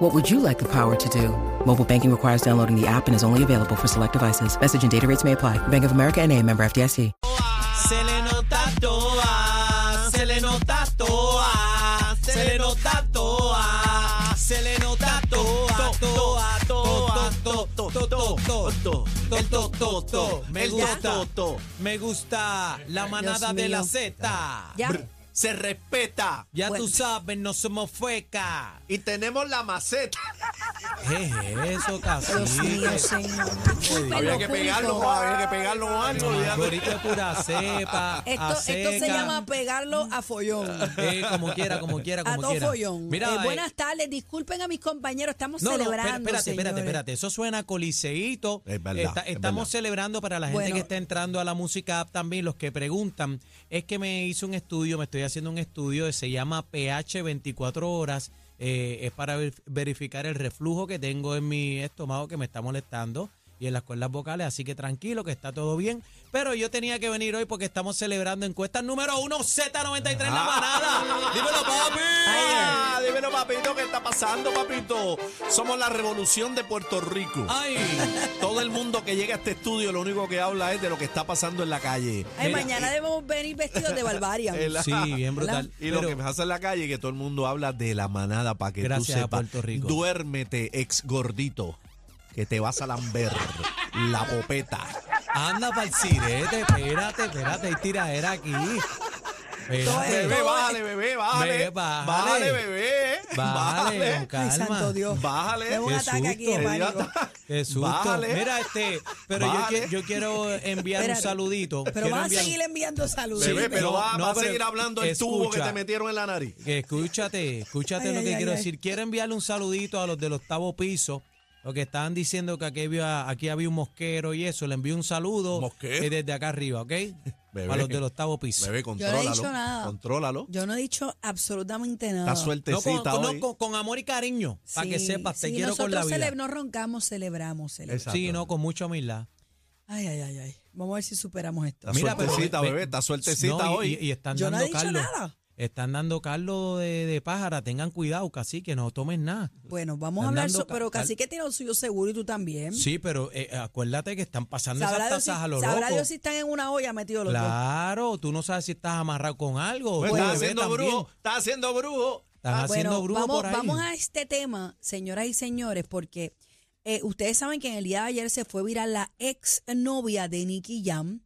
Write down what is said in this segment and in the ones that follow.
What would you like the power to do? Mobile banking requires downloading the app and is only available for select devices. Message and data rates may apply. Bank of America NA, member FDIC. Se le nota toa, se le nota toa, se le nota toa, se le nota toa, toa, toa, toa, toa, toa, toa, el to, to, to, me gusta, me gusta la manada de la Z. Ya. Se respeta. Ya Bueno. tú sabes, no somos fueca. Y tenemos la maceta. ¿Qué es eso, cacique? señor. Había que pegarlo, había que pegarlo algo. Ahorita es pura cepa, Esto, a esto se llama pegarlo a follón. Eh, como quiera, como quiera, A como todo quiera. follón. Mira, Eh, eh, buenas tardes, disculpen a mis compañeros, estamos No, celebrando. espérate, espérate, espérate, señores. espérate. Eso suena a coliseíto. Es verdad, Está- es estamos verdad. celebrando para la gente Bueno. que está entrando a la música app también. Los que preguntan, es que me hice un estudio, me estoy haciendo un estudio, se llama pH 24 horas. eh, es para ver- verificar el reflujo que tengo en mi estómago que me está molestando y en las cuerdas vocales. Así que tranquilo, que está todo bien. Pero yo tenía que venir hoy porque estamos celebrando encuesta número uno Z93 en la manada. Dímelo, papi. Ah, dímelo, papito, ¿qué está pasando, papito? Somos la revolución de Puerto Rico. Ay. Todo el mundo que llega a este estudio lo único que habla es de lo que está pasando en la calle. Ay, Mira, mañana debemos venir vestidos de Barbarian. El- Sí, bien brutal. Y lo que pasa en la calle que todo el mundo habla de la manada para que Gracias tú a sepas. Puerto Rico. Duérmete, ex gordito, que te vas a lamber la popeta. Anda para el sirete, espérate, espérate, hay tiradera aquí. Espérate. Bebé, bájale, bebé, bájale. Bebé, bájale. Bájale, bebé. Bájale, con Ay, calma. santo Dios. Bájale. Tengo un Qué ataque aquí de pánico. Qué susto. Bájale. Mira, este, pero yo, Bájale. qui- yo quiero enviar Espérate. un saludito. Pero Quiero vas a seguir enviando saludos. Bebé, pero No, va, no, va a seguir hablando el tubo que escucha. te metieron en la nariz. Escúchate, escúchate Ay, lo ay, que ay, quiero ay. decir. Quiero enviarle un saludito a los del octavo piso. Lo que estaban diciendo que aquí había, aquí había un mosquero y eso. Le envío un saludo ¿Mosquero? eh, desde acá arriba, ¿ok? Bebé. Para los del octavo piso. Bebé, Yo no he contrólalo. dicho nada. Contrólalo. Yo no he dicho absolutamente nada. Está No, con, sueltecita con- no, hoy. con- con amor y cariño, para que sepas, te sí, quiero con la vida. no roncamos, celebramos. celebramos. Exacto. Sí, no, con mucha humildad. Ay, ay, ay, ay. Vamos a ver si superamos esto. Está Mira, pero ve- bebé. Está sueltecita No, y- hoy. Y, y están Yo no dando he dicho Carlos. nada. Están dando Carlos de, de pájara. Tengan cuidado, casi que no tomen nada. Bueno, vamos a hablar, so- pero casi que tiene lo suyo seguro y tú también. Sí, pero eh, acuérdate que están pasando esas Dios, si, tazas a lo sabrá. Dios si están en una olla metidos los dos. Claro, tú no sabes si estás amarrado con algo. Pues tu está bebé haciendo también. brujo. Está haciendo brujo. Están Ah, haciendo bueno, brujo vamos, por ahí. vamos a este tema, señoras y señores, porque eh, ustedes saben que en el día de ayer se fue viral la ex novia de Nicky Jam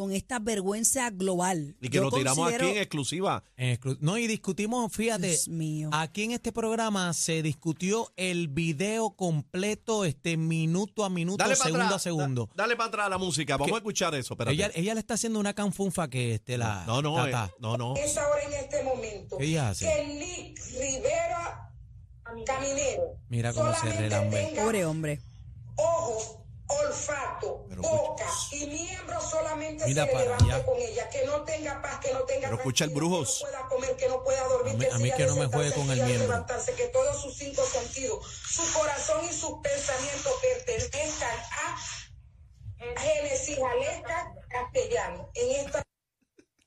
con esta vergüenza global. Y que Yo lo tiramos considero- aquí en exclusiva. En exclu- No, y discutimos, fíjate, Dios mío. aquí en este programa se discutió el video completo, este minuto a minuto, Dale para segundo atrás. a segundo. da- Dale para atrás la música. Vamos ¿Qué? a escuchar eso. Espérate. Ella, ella le está haciendo una canfunfa que este la no, no, eh, Tata. no, no. es ahora en este momento ¿Qué ella hace? que Rivera Caminero Mira cómo se solamente relambe. tenga Pobre hombre. ojos, olfato, Pero boca escucha. Y miembros solamente Mira se para levante allá. con ella, que no tenga paz, que no tenga Pero escucha el brujos. que no pueda comer, que no pueda dormir, A mí- que a mí que no me juegue con el miembro. levantarse, que todos sus cinco sentidos, su corazón y sus pensamientos pertenezcan a Génesis Aleca Castellano. En esta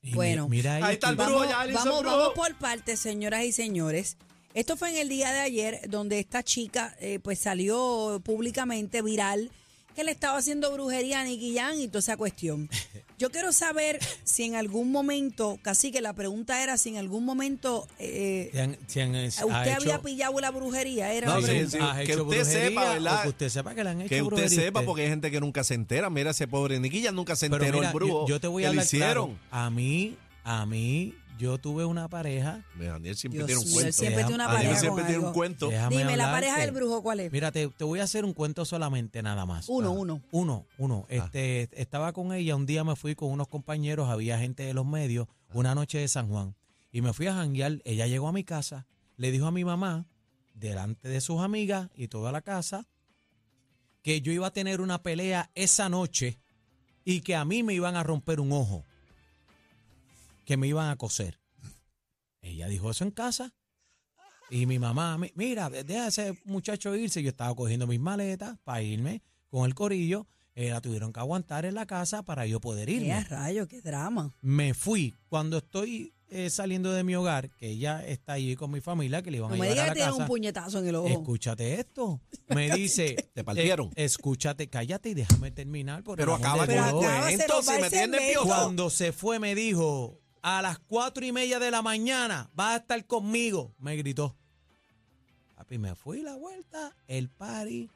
Y Bueno. mira Ahí está el brujo, Vamos, ya vamos, brujo. vamos por partes, señoras y señores. Esto fue en el día de ayer, donde esta chica eh, pues salió públicamente viral que le estaba haciendo brujería a Nicky Jam y toda esa cuestión. Yo quiero saber si en algún momento, casi que la pregunta era si en algún momento eh, Si han- si han- ha usted hecho- había pillado la brujería. Era No, la sí, pregunta. sí. has que hecho usted brujería sepa, ¿verdad? o que usted sepa que le han hecho Que usted brujería a sepa, porque hay gente que nunca se entera. Mira ese pobre Niquilla, nunca se Pero enteró mira, el brujo. yo, yo te voy a que le hablar claro. hicieron. A mí, a mí, yo tuve una pareja. Daniel siempre Dios tiene un mío, cuento. él siempre Deja- tiene una Daniel pareja siempre con tiene un cuento. Déjame Dime, ¿la hablarte. pareja del brujo cuál es? Mira, te, te voy a hacer un cuento solamente, nada más. Uno, Ajá. uno. Uno, uno. Ah. Este, estaba con ella, un día me fui con unos compañeros, había gente de los medios, una noche de San Juan. Y me fui a janguear, ella llegó a mi casa, le dijo a mi mamá, delante de sus amigas y toda la casa, que yo iba a tener una pelea esa noche y que a mí me iban a romper un ojo, que me iban a coser. Ella dijo eso en casa. Y mi mamá, "Mi- mira, deja a ese muchacho irse. Yo estaba cogiendo mis maletas para irme con el corillo. Eh, la tuvieron que aguantar en la casa para yo poder Qué irme. rayo, qué drama. Me fui. Cuando estoy eh, saliendo de mi hogar, que ella está allí con mi familia, que le iban No a me llevar digas a que la te dieron un puñetazo en el ojo. Escúchate esto. Me dice. Te partieron. eh, escúchate, cállate y déjame terminar. Por Pero acaba de el me. Cuando se fue, me dijo: A las cuatro y media de la mañana vas a estar conmigo. Me gritó. Papi, me fui la vuelta, el party.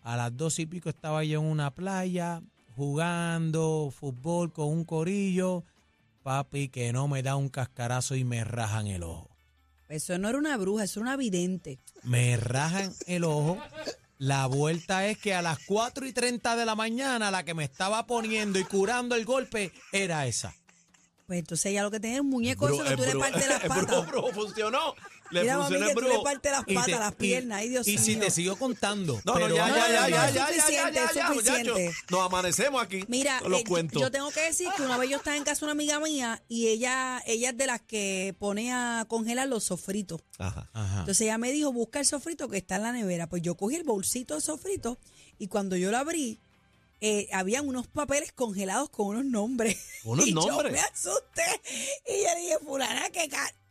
A las dos y pico estaba yo en una playa jugando fútbol con un corillo. Papi, que no me da un cascarazo y me rajan el ojo. Eso no era una bruja, eso era una vidente. Me rajan el ojo. La vuelta es que a las 4 y 30 de la mañana la que me estaba poniendo y curando el golpe era esa. Pues entonces ella lo que tenía era un muñeco eso que tú le partes las patas. brujo funcionó. Le Mira, mami, funcionó que el tú le partes las patas, te- las y- piernas. Ay, Dios Y si mío. te sigo contando. No, no, pero ya, ya, ya, no, ya, no, ya, ya, ya, ya, suficiente. muchachos. Nos amanecemos aquí. Mira, los eh, cuentos. yo tengo que decir que una vez yo estaba en casa de una amiga mía y ella, ella es de las que pone a congelar los sofritos. Ajá. Ajá. Entonces ella me dijo, busca el sofrito que está en la nevera. Pues yo cogí el bolsito de sofrito y cuando yo lo abrí, eh, habían unos papeles congelados con unos nombres. ¿Unos y nombres? yo me asusté. Y yo dije, fulana, que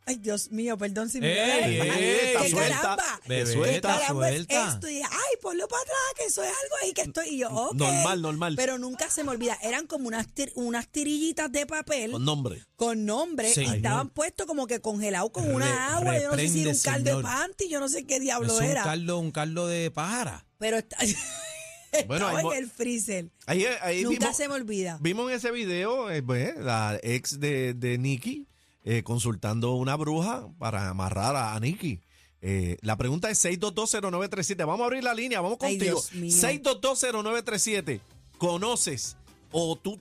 Ay, Dios mío, perdón si me Ey, Ay, ey, ¡Qué está caramba! suelta, Bebé, suelta. es suelta. esto? Y dije, ay, ponlo para atrás, que eso es algo ahí que estoy. Y yo, ok. Normal, normal. Pero nunca se me olvida. Eran como unas, tir- unas tirillitas de papel Con nombre. con nombre Señor. y estaban puestos como que congelados con Re- una agua. Yo no sé si era un caldo de señor. panty, yo no sé qué diablo es un era. caldo, un caldo de pájara. Pero está, Bueno, hay en el freezer. Ahí, ahí Nunca vimos, se me olvida. vimos en ese video eh, pues, la ex de, de Nicky eh, consultando una bruja para amarrar a, a Nicky. Eh, la pregunta es 6220937. Vamos a abrir la línea, vamos contigo. Dios mío. 6220937. ¿Conoces o tú,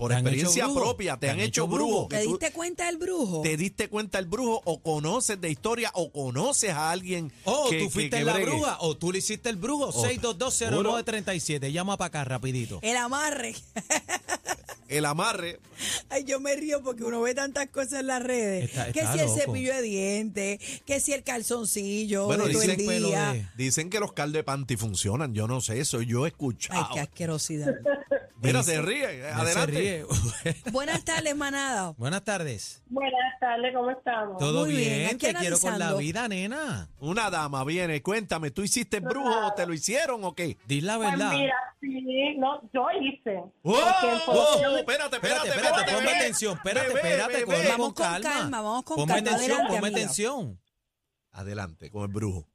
por ¿Te han experiencia propia, te, han, hecho brujo? ¿Te diste cuenta del brujo? ¿Te diste cuenta el brujo o conoces de historia o conoces a alguien O que, tú fuiste que la bregue? bruja o tú le hiciste el brujo. Oh, 6220937. Llama para acá rapidito. El amarre. El amarre. Ay, yo me río porque uno ve tantas cosas en las redes. Está- que si el cepillo de dientes, que si el calzoncillo Bueno, de todo el dicen pelo día. de- Dicen que los de panty funcionan. Yo no sé eso. Yo he Ay, escuchado. qué asquerosidad. Mira, se ríe. Se Adelante. ríe. Buenas tardes, manada. Buenas tardes. Buenas tardes, ¿cómo estamos? ¿Todo Muy bien, bien? Te quiero con la vida, nena. Una dama viene. Cuéntame, ¿tú hiciste brujo o te lo hicieron o qué? Di la Pues verdad. mira, sí, no, yo hice. ¡Oh! ¡Oh! Espérate, espérate, Espérate, espérate, espérate, ponme atención, espérate, Bebé, espérate, bebé. Vamos con calma. calma, vamos con ponme calma. atención, Adelante, ponme atención. Adelante, con el brujo.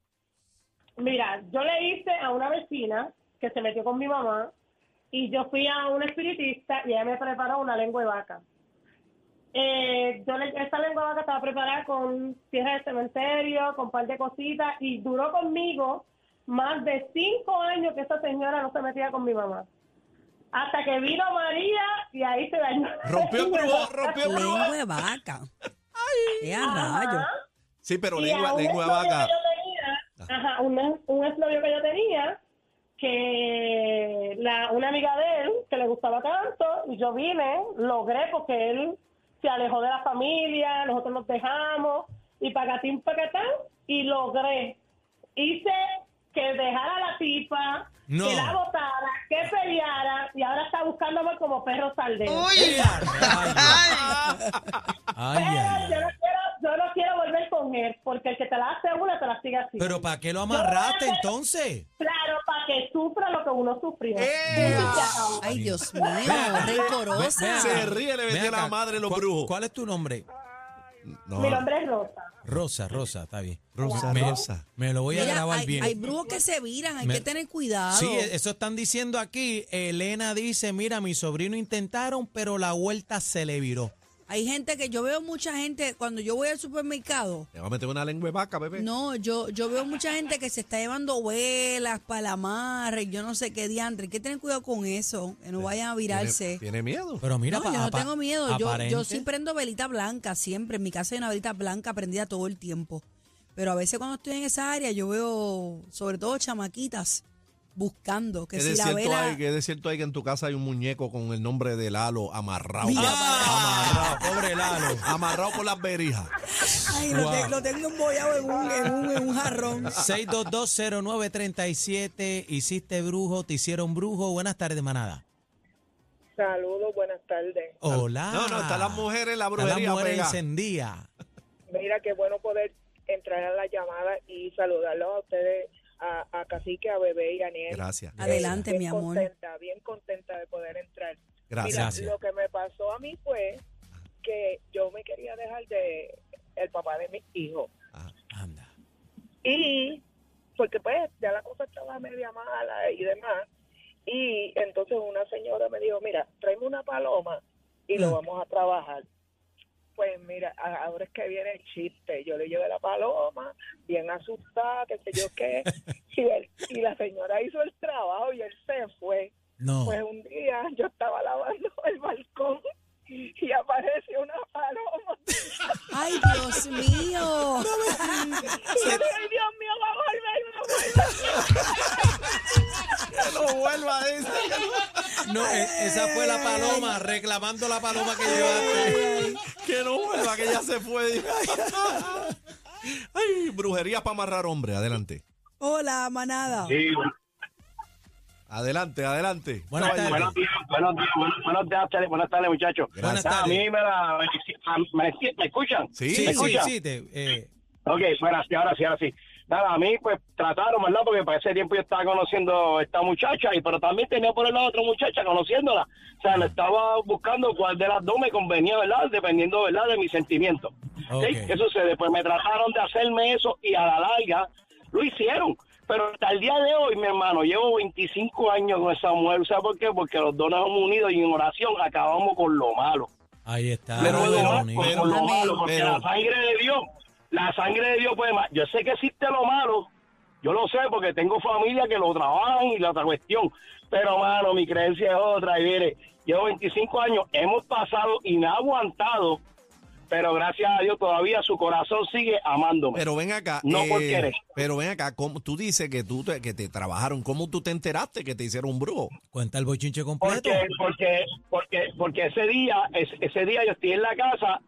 Mira, yo le hice a una vecina que se metió con mi mamá y yo fui a un espiritista y ella me preparó una lengua de vaca. Eh, yo le, esta lengua de vaca estaba preparada con tierra de cementerio, con un par de cositas y duró conmigo más de cinco años que esa señora no se metía con mi mamá. Hasta que vino María y ahí se dañó. la Rompió vaca. rompió. Lengua de vaca. ¡Qué a rayo! Sí, pero Y lengua, lengua de vaca. tenía, ajá, un, un que yo tenía, que la, una amiga de él, que le gustaba tanto, y yo vine, logré, porque él se alejó de la familia, nosotros nos dejamos, y pagatín, pagatán, y logré. Hice que dejara a la tipa, No. que la botara, que peleara, y ahora está buscándome como perro saldero. ¡Ey, a rayos! Ay, Pero ay, yo ay. no, quiero, yo no quiero volver con él, porque el que te la hace una, te la sigue así. Pero ¿para qué lo amarraste entonces? Que que uno sufrió. ¡Eh! Ay, Dios mío, rencorosa. Se ríe, le metió la madre los ¿Cuál- brujos. ¿Cuál es tu nombre? No. Mi nombre es Rosa. Rosa, Rosa, está bien. Rosa, me, Rosa. me lo voy a Mira, grabar hay, bien. hay brujos que se viran, hay Me- que tener cuidado. Sí, eso están diciendo aquí. Elena dice, mira, mi sobrino intentaron, pero la vuelta se le viró. Hay gente que yo veo mucha gente cuando yo voy al supermercado. Te va a meter una lengua de vaca, bebé. No, yo yo veo mucha gente que se está llevando velas para la mar, yo no sé qué diantre. Hay que tener cuidado con eso, que no vayan a virarse. ¿Tiene, tiene miedo? Pero mira, no, yo no tengo miedo. Yo, yo sí prendo velita blanca siempre. En mi casa hay una velita blanca prendida todo el tiempo. Pero a veces cuando estoy en esa área yo veo, sobre todo chamaquitas, buscando que ¿Qué si la cierto vela... hay, qué de cierto hay que en tu casa hay un muñeco con el nombre de Lalo amarrado? Mira Ah, pobre Lalo. Amarrado por las berijas. Ay, lo, te- lo tengo embollado en un, en un, en un jarrón. 6220937, hiciste brujo, te hicieron brujo. Buenas tardes, manada. Saludos, buenas tardes. Hola. No, no, están las mujeres, la las brujería mujeres pega. encendidas. Mira, qué bueno poder entrar a la llamada y saludarlos a ustedes, a, a Cacique, a Bebé y a Aniel. Gracias. Adelante, Bien mi amor. contenta, bien contenta de poder entrar. Gracias. Mira, lo que me pasó a mí fue que yo me quería dejar de el papá de mis hijos. Anda. Y porque pues ya la cosa estaba media mala y demás. Y entonces una señora me dijo, mira, tráeme una paloma y lo Mm. vamos a trabajar. Pues mira, ahora es que viene el chiste. Yo le llevé la paloma, bien asustada, qué sé yo qué. Y, él- y la señora hizo el trabajo y él se fue. No. Pues un día yo estaba lavando el balcón y apareció una paloma. Ay, Dios mío. Y yo, ay, Dios mío, va a volver, va a volver. Que no vuelva a decir. No, e- esa fue la paloma, reclamando la paloma que llevaste. Que no vuelva, que ya se fue. Ay, brujería para amarrar hombre. Adelante. Hola, manada. Sí, Adelante, adelante. Buenas tardes. buenos días, buenos días, buenos, buenos días, tardes, buenas tardes, muchachos. Buenas tardes. A mí me la... ¿Me, me, me escuchan? Sí, Sí, sí, sí, te- eh, Ok, bueno, ahora sí, ahora sí. Nada, a mí pues trataron, ¿verdad? Porque para ese tiempo yo estaba conociendo a esta muchacha, y pero también tenía por el lado otra muchacha conociéndola. O sea, le estaba buscando cuál de las dos me convenía, ¿verdad? Dependiendo, ¿verdad? De mis sentimientos. Ok. ¿Sí? ¿Qué sucede? Pues me trataron de hacerme eso y a la larga lo hicieron. Pero hasta el día de hoy, mi hermano, llevo 25 años con esa mujer. ¿Sabes por qué? Porque los dos nos hemos unido y en oración acabamos con lo malo. ahí está. Pero pero- porque pero- la sangre de Dios, la sangre de Dios puede más. Yo sé que existe lo malo, yo lo sé porque tengo familia que lo trabajan y la otra cuestión, pero mano, mi creencia es otra. Y mire, llevo 25 años, hemos pasado y ha aguantado, pero gracias a Dios todavía su corazón sigue amándome. Pero ven acá. No eh, por querer. Pero ven acá, ¿cómo, tú dices que tú te, que te trabajaron. ¿Cómo tú te enteraste que te hicieron un brujo? Cuenta el bochinche completo. porque porque porque porque ese día ese, ese día yo estoy en la casa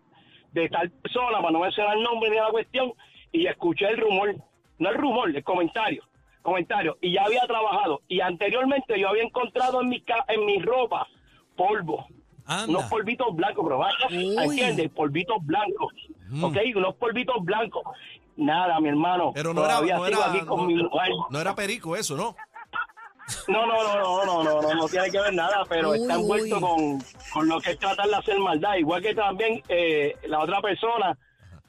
de tal persona para no mencionar el nombre ni la cuestión y escuché el rumor no el rumor el comentario comentario y ya había trabajado y anteriormente yo había encontrado en mi ca- en mi ropa polvo Anda. unos polvitos blancos pero. ¿entiendes? polvitos blancos Mm. ok unos polvitos blancos nada mi hermano Pero no era, todavía no, sigo era, aquí con no- mi mujer. no era perico eso, ¿no? No, no, no, no, no, no, no, no tiene que ver nada, pero Uy, está envuelto uy. con, con lo que es tratar de hacer maldad. Igual que también eh, la otra persona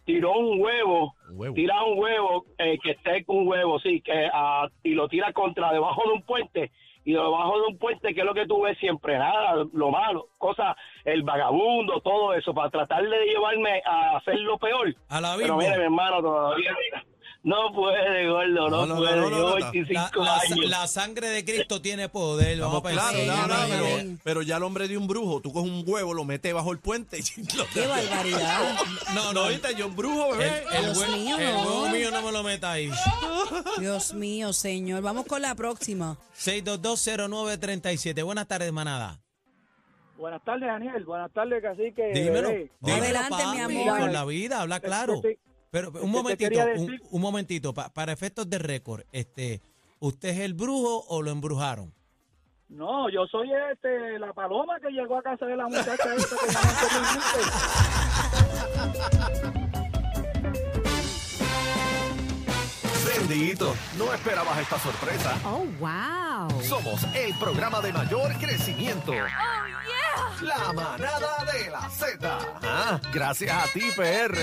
tiró un huevo, Un huevo. tira un huevo eh, que esté con un huevo, sí, que ah, y lo tira contra debajo de un puente. Y debajo de un puente, que es lo que tú ves siempre, nada, lo malo, cosas, el vagabundo, todo eso, para tratar de llevarme a hacer lo peor. A la Pero misma. mire, mi hermano, todavía no puede, gordo, no, No, no, no, puede. no, no, Llevo no. 25 La, la- años. la sangre de Cristo tiene poder. Vamos Estamos a claro, pensar. no, no, amén, pero, ya el hombre de un brujo, tú coges un huevo, lo metes bajo el puente y lo Qué barbaridad. No, No, viste, yo un brujo, El, bebé. el Dios hue- mío, el no. huevo mío no me lo meta ahí. Dios mío, señor. Vamos con la próxima. 6220937. Buenas tardes, manada. Buenas tardes, Daniel. Buenas tardes, Cacique. Dímelo. Dímelo, Adelante, mi amor. Con la vida, habla claro. Este, Pero un momentito, un, momentito, pa- para efectos de récord, este, ¿usted es el brujo o lo embrujaron? No, yo soy este la paloma que llegó a casa de la muchacha esta que Bendito, no esperabas esta sorpresa. Oh, wow. Somos el programa de mayor crecimiento. La manada de la Z. Ah, gracias a ti, PR.